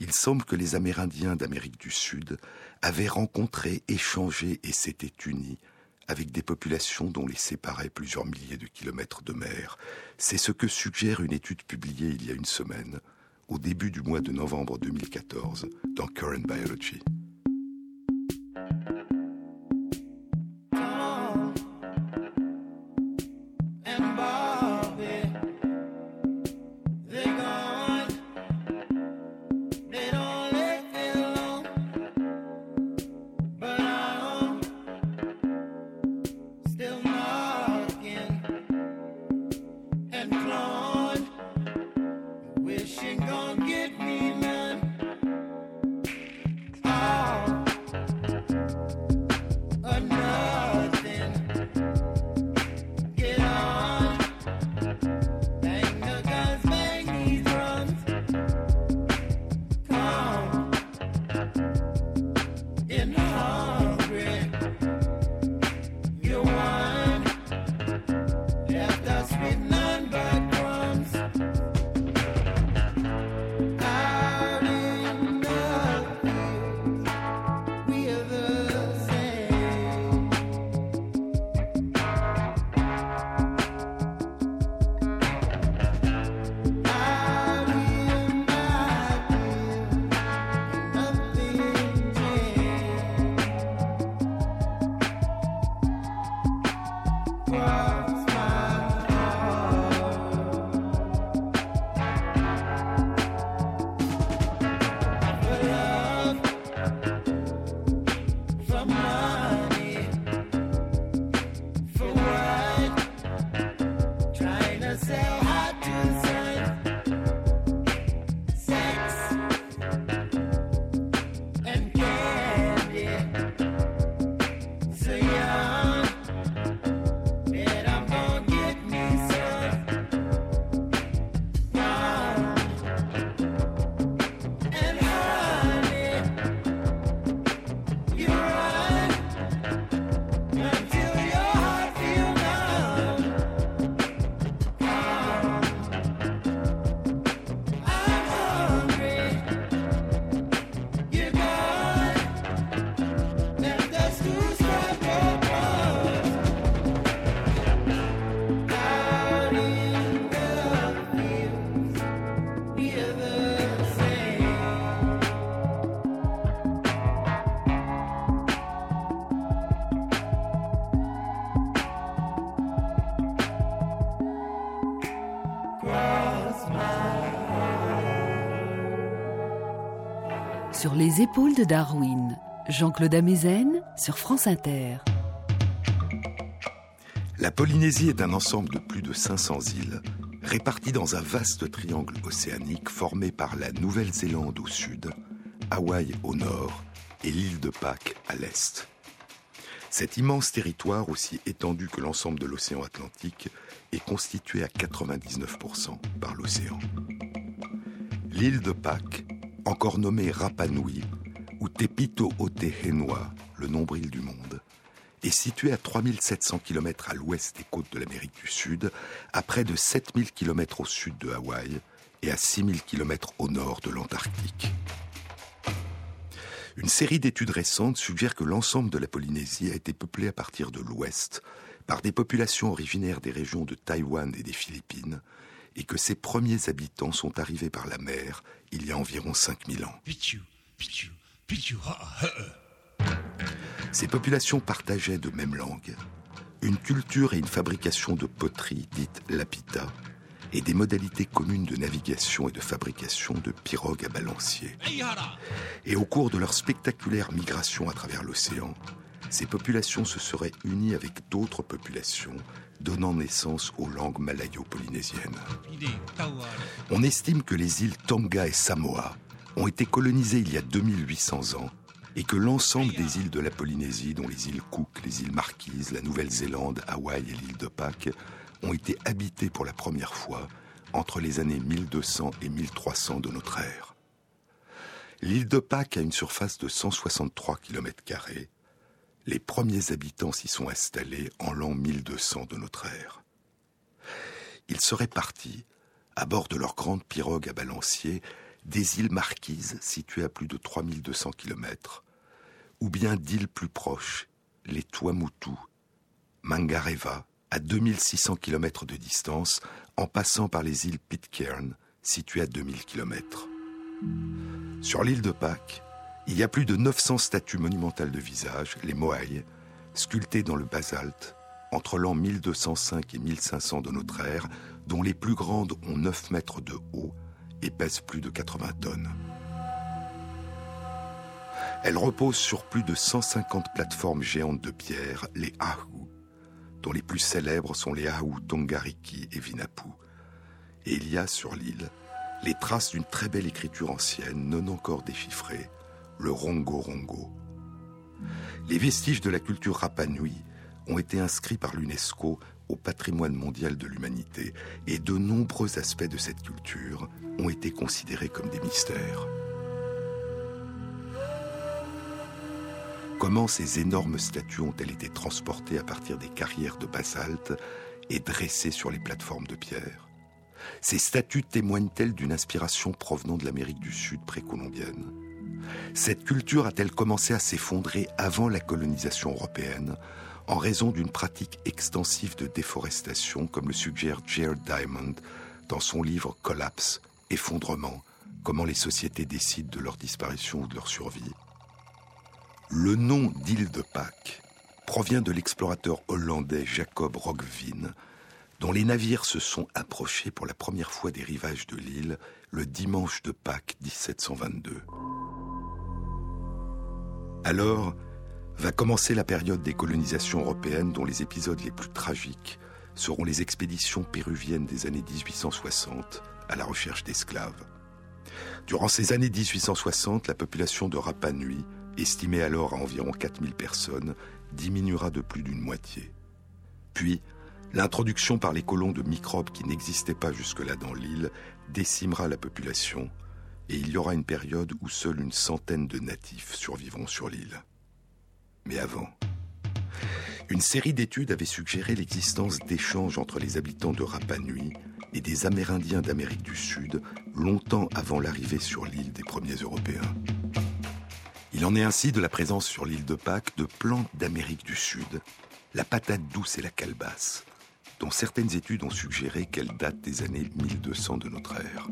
[SPEAKER 1] il semble que les Amérindiens d'Amérique du Sud avaient rencontré, échangé et s'étaient unis avec des populations dont les séparaient plusieurs milliers de kilomètres de mer. C'est ce que suggère une étude publiée il y a une semaine, au début du mois de novembre 2014, dans Current Biology.
[SPEAKER 2] Sur les épaules de Darwin, Jean-Claude Amezen sur France Inter.
[SPEAKER 1] La Polynésie est un ensemble de plus de 500 îles, réparties dans un vaste triangle océanique formé par la Nouvelle-Zélande au sud, Hawaï au nord et l'île de Pâques à l'est. Cet immense territoire, aussi étendu que l'ensemble de l'océan Atlantique, est constitué à 99% par l'océan. L'île de Pâques, encore nommée Rapa Nui, ou Tepito Otehenua, le nombril du monde, est située à 3700 km à l'ouest des côtes de l'Amérique du Sud, à près de 7000 km au sud de Hawaï et à 6000 km au nord de l'Antarctique. Une série d'études récentes suggère que l'ensemble de la Polynésie a été peuplé à partir de l'ouest par des populations originaires des régions de Taïwan et des Philippines, et que ses premiers habitants sont arrivés par la mer il y a environ 5000 ans. Ces populations partageaient de même langue, une culture et une fabrication de poterie dite lapita, et des modalités communes de navigation et de fabrication de pirogues à balancier. Et au cours de leur spectaculaire migration à travers l'océan, ces populations se seraient unies avec d'autres populations, donnant naissance aux langues malayo-polynésiennes. On estime que les îles Tonga et Samoa ont été colonisées il y a 2800 ans et que l'ensemble des îles de la Polynésie, dont les îles Cook, les îles Marquises, la Nouvelle-Zélande, Hawaï et l'île de Pâques, ont été habitées pour la première fois entre les années 1200 et 1300 de notre ère. L'île de Pâques a une surface de 163 km. Les premiers habitants s'y sont installés en l'an 1200 de notre ère. Ils seraient partis, à bord de leur grande pirogue à balancier, des îles Marquises situées à plus de 3200 km, ou bien d'îles plus proches, les Tuamutu, Mangareva, à 2600 km de distance, en passant par les îles Pitcairn, situées à 2000 km. Sur l'île de Pâques, il y a plus de 900 statues monumentales de visage, les Moai, sculptées dans le basalte, entre l'an 1205 et 1500 de notre ère, dont les plus grandes ont 9 mètres de haut et pèsent plus de 80 tonnes. Elles reposent sur plus de 150 plateformes géantes de pierre, les Ahu, dont les plus célèbres sont les Ahu Tongariki et Vinapu. Et il y a sur l'île les traces d'une très belle écriture ancienne, non encore déchiffrée, le Rongo Rongo. Les vestiges de la culture Rapa Nui ont été inscrits par l'UNESCO au patrimoine mondial de l'humanité et de nombreux aspects de cette culture ont été considérés comme des mystères. Comment ces énormes statues ont-elles été transportées à partir des carrières de basalte et dressées sur les plateformes de pierre? Ces statues témoignent-elles d'une inspiration provenant de l'Amérique du Sud précolombienne? Cette culture a-t-elle commencé à s'effondrer avant la colonisation européenne en raison d'une pratique extensive de déforestation, comme le suggère Jared Diamond dans son livre Collapse, Effondrement, comment les sociétés décident de leur disparition ou de leur survie? Le nom d'île de Pâques provient de l'explorateur hollandais Jacob Roggeveen, dont les navires se sont approchés pour la première fois des rivages de l'île le dimanche de Pâques 1722. Alors, va commencer la période des colonisations européennes dont les épisodes les plus tragiques seront les expéditions péruviennes des années 1860 à la recherche d'esclaves. Durant ces années 1860, la population de Rapa Nui, estimée alors à environ 4000 personnes, diminuera de plus d'une moitié. Puis, l'introduction par les colons de microbes qui n'existaient pas jusque-là dans l'île décimera la population et il y aura une période où seule une centaine de natifs survivront sur l'île. Mais avant, une série d'études avait suggéré l'existence d'échanges entre les habitants de Rapa Nui et des Amérindiens d'Amérique du Sud longtemps avant l'arrivée sur l'île des premiers Européens. Il en est ainsi de la présence sur l'île de Pâques de plantes d'Amérique du Sud, la patate douce et la calebasse, dont certaines études ont suggéré qu'elles datent des années 1200 de notre ère.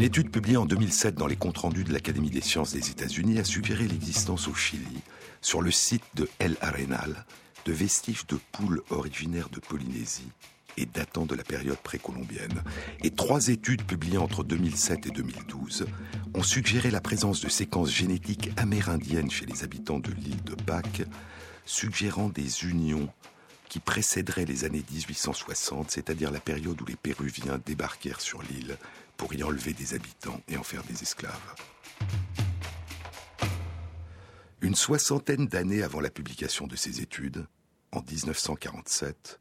[SPEAKER 1] Une étude publiée en 2007 dans les comptes rendus de l'Académie des sciences des États-Unis a suggéré l'existence au Chili sur le site de El Arenal de vestiges de poules originaires de Polynésie et datant de la période précolombienne. Et trois études publiées entre 2007 et 2012 ont suggéré la présence de séquences génétiques amérindiennes chez les habitants de l'île de Pâques, suggérant des unions qui précéderaient les années 1860, c'est-à-dire la période où les Péruviens débarquèrent sur l'île pour y enlever des habitants et en faire des esclaves. Une soixantaine d'années avant la publication de ces études, en 1947,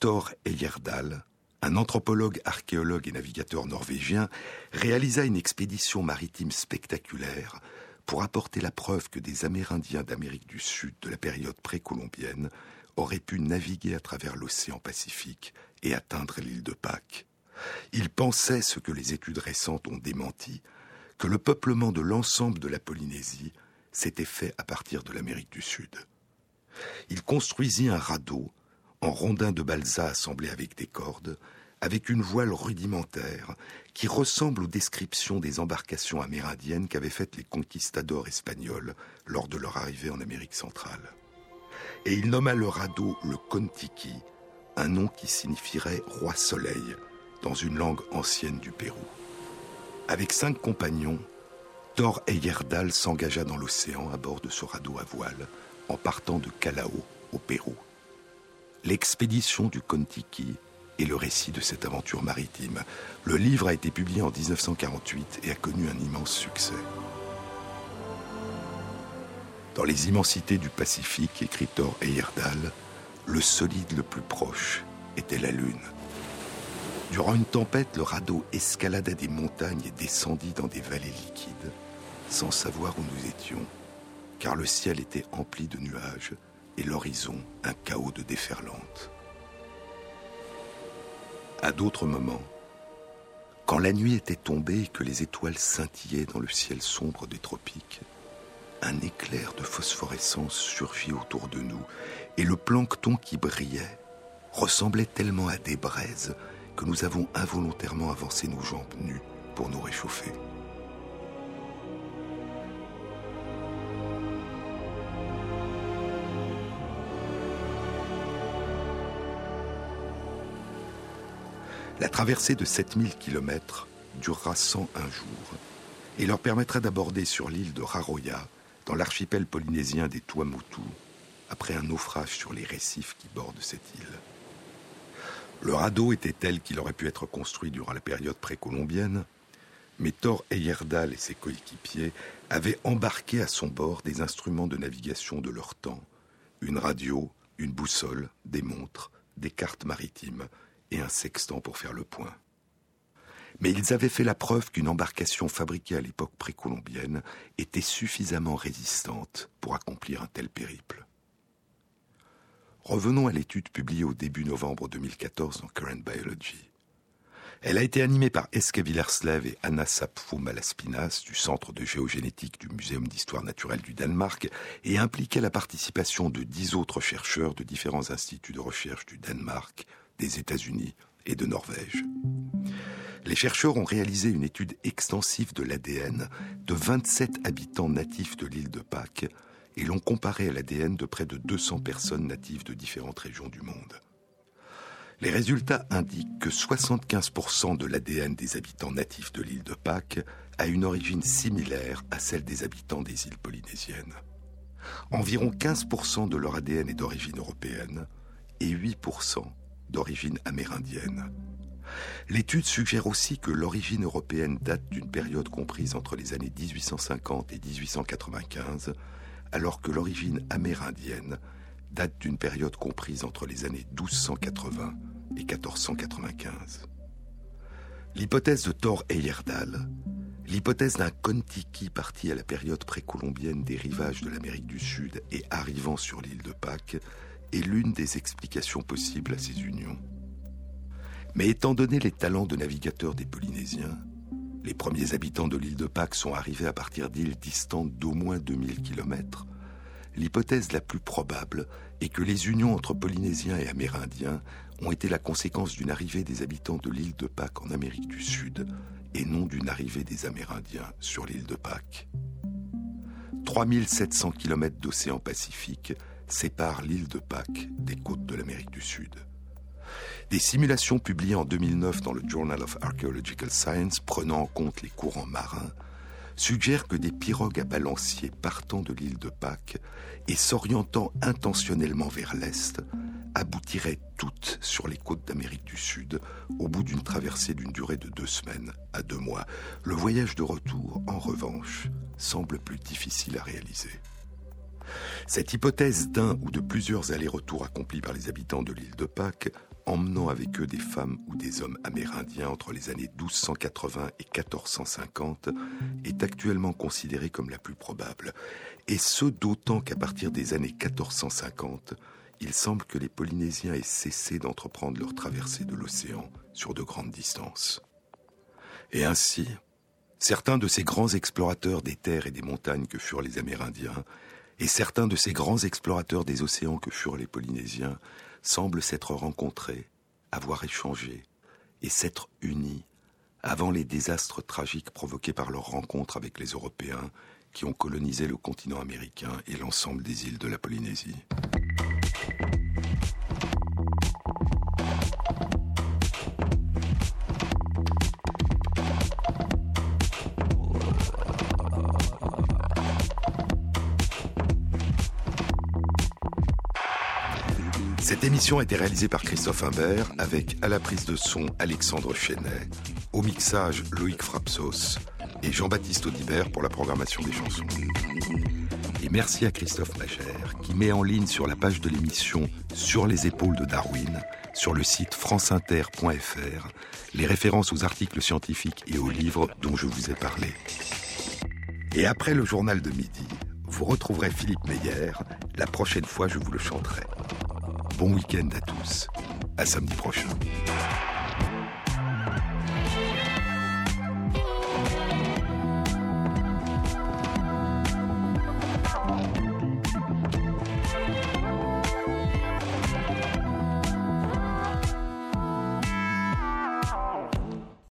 [SPEAKER 1] Thor Heyerdahl, un anthropologue, archéologue et navigateur norvégien, réalisa une expédition maritime spectaculaire pour apporter la preuve que des Amérindiens d'Amérique du Sud de la période précolombienne auraient pu naviguer à travers l'océan Pacifique et atteindre l'île de Pâques. Il pensait, ce que les études récentes ont démenti, que le peuplement de l'ensemble de la Polynésie s'était fait à partir de l'Amérique du Sud. Il construisit un radeau en rondins de balsa assemblés avec des cordes, avec une voile rudimentaire qui ressemble aux descriptions des embarcations amérindiennes qu'avaient faites les conquistadors espagnols lors de leur arrivée en Amérique centrale. Et il nomma le radeau le Kontiki, un nom qui signifierait roi soleil dans une langue ancienne du Pérou. Avec cinq compagnons, Thor Heyerdahl s'engagea dans l'océan à bord de ce radeau à voile, en partant de Callao, au Pérou. L'expédition du Kontiki est le récit de cette aventure maritime. Le livre a été publié en 1948 et a connu un immense succès. Dans les immensités du Pacifique, écrit Thor Heyerdahl, le solide le plus proche était la Lune. Durant une tempête, le radeau escalada des montagnes et descendit dans des vallées liquides sans savoir où nous étions, car le ciel était empli de nuages et l'horizon un chaos de déferlantes. À d'autres moments, quand la nuit était tombée et que les étoiles scintillaient dans le ciel sombre des tropiques, un éclair de phosphorescence surgit autour de nous, et le plancton qui brillait ressemblait tellement à des braises que nous avons involontairement avancé nos jambes nues pour nous réchauffer. La traversée de 7000 km durera 101 jours et leur permettra d'aborder sur l'île de Raroya, dans l'archipel polynésien des Tuamotu, après un naufrage sur les récifs qui bordent cette île. Le radeau était tel qu'il aurait pu être construit durant la période précolombienne, mais Thor Heyerdahl et ses coéquipiers avaient embarqué à son bord des instruments de navigation de leur temps, une radio, une boussole, des montres, des cartes maritimes, et un sextant pour faire le point. Mais ils avaient fait la preuve qu'une embarcation fabriquée à l'époque précolombienne était suffisamment résistante pour accomplir un tel périple. Revenons à l'étude publiée au début novembre 2014 dans Current Biology. Elle a été animée par Eske Villerslev et Anna Sapfo Malaspinas du Centre de géogénétique du Muséum d'histoire naturelle du Danemark et impliquait la participation de dix autres chercheurs de différents instituts de recherche du Danemark, des États-Unis et de Norvège. Les chercheurs ont réalisé une étude extensive de l'ADN de 27 habitants natifs de l'île de Pâques et l'ont comparé à l'ADN de près de 200 personnes natives de différentes régions du monde. Les résultats indiquent que 75% de l'ADN des habitants natifs de l'île de Pâques a une origine similaire à celle des habitants des îles polynésiennes. Environ 15% de leur ADN est d'origine européenne et 8% d'origine amérindienne. L'étude suggère aussi que l'origine européenne date d'une période comprise entre les années 1850 et 1895, alors que l'origine amérindienne date d'une période comprise entre les années 1280 et 1495. L'hypothèse de Thor Heyerdahl, l'hypothèse d'un Kontiki parti à la période précolombienne des rivages de l'Amérique du Sud et arrivant sur l'île de Pâques, est l'une des explications possibles à ces unions. Mais étant donné les talents de navigateurs des Polynésiens, les premiers habitants de l'île de Pâques sont arrivés à partir d'îles distantes d'au moins 2000 km, l'hypothèse la plus probable est que les unions entre Polynésiens et Amérindiens ont été la conséquence d'une arrivée des habitants de l'île de Pâques en Amérique du Sud et non d'une arrivée des Amérindiens sur l'île de Pâques. 3700 km d'océan Pacifique sépare l'île de Pâques des côtes de l'Amérique du Sud. Des simulations publiées en 2009 dans le Journal of Archaeological Science prenant en compte les courants marins suggèrent que des pirogues à balancier partant de l'île de Pâques et s'orientant intentionnellement vers l'est aboutiraient toutes sur les côtes d'Amérique du Sud au bout d'une traversée d'une durée de deux semaines à deux mois. Le voyage de retour, en revanche, semble plus difficile à réaliser. Cette hypothèse d'un ou de plusieurs allers-retours accomplis par les habitants de l'île de Pâques, emmenant avec eux des femmes ou des hommes amérindiens entre les années 1280 et 1450, est actuellement considérée comme la plus probable. Et ce d'autant qu'à partir des années 1450, il semble que les Polynésiens aient cessé d'entreprendre leur traversée de l'océan sur de grandes distances. Et ainsi, certains de ces grands explorateurs des terres et des montagnes que furent les Amérindiens et certains de ces grands explorateurs des océans que furent les Polynésiens semblent s'être rencontrés, avoir échangé et s'être unis avant les désastres tragiques provoqués par leur rencontre avec les Européens qui ont colonisé le continent américain et l'ensemble des îles de la Polynésie. Cette émission a été réalisée par Christophe Imbert avec à la prise de son Alexandre Chenet, au mixage Loïc Frapsos et Jean-Baptiste Audibert pour la programmation des chansons. Et merci à Christophe Magère qui met en ligne sur la page de l'émission Sur les épaules de Darwin, sur le site franceinter.fr, les références aux articles scientifiques et aux livres dont je vous ai parlé. Et après le journal de midi, vous retrouverez Philippe Meyer. La prochaine fois, je vous le chanterai bon week-end à tous. À samedi prochain.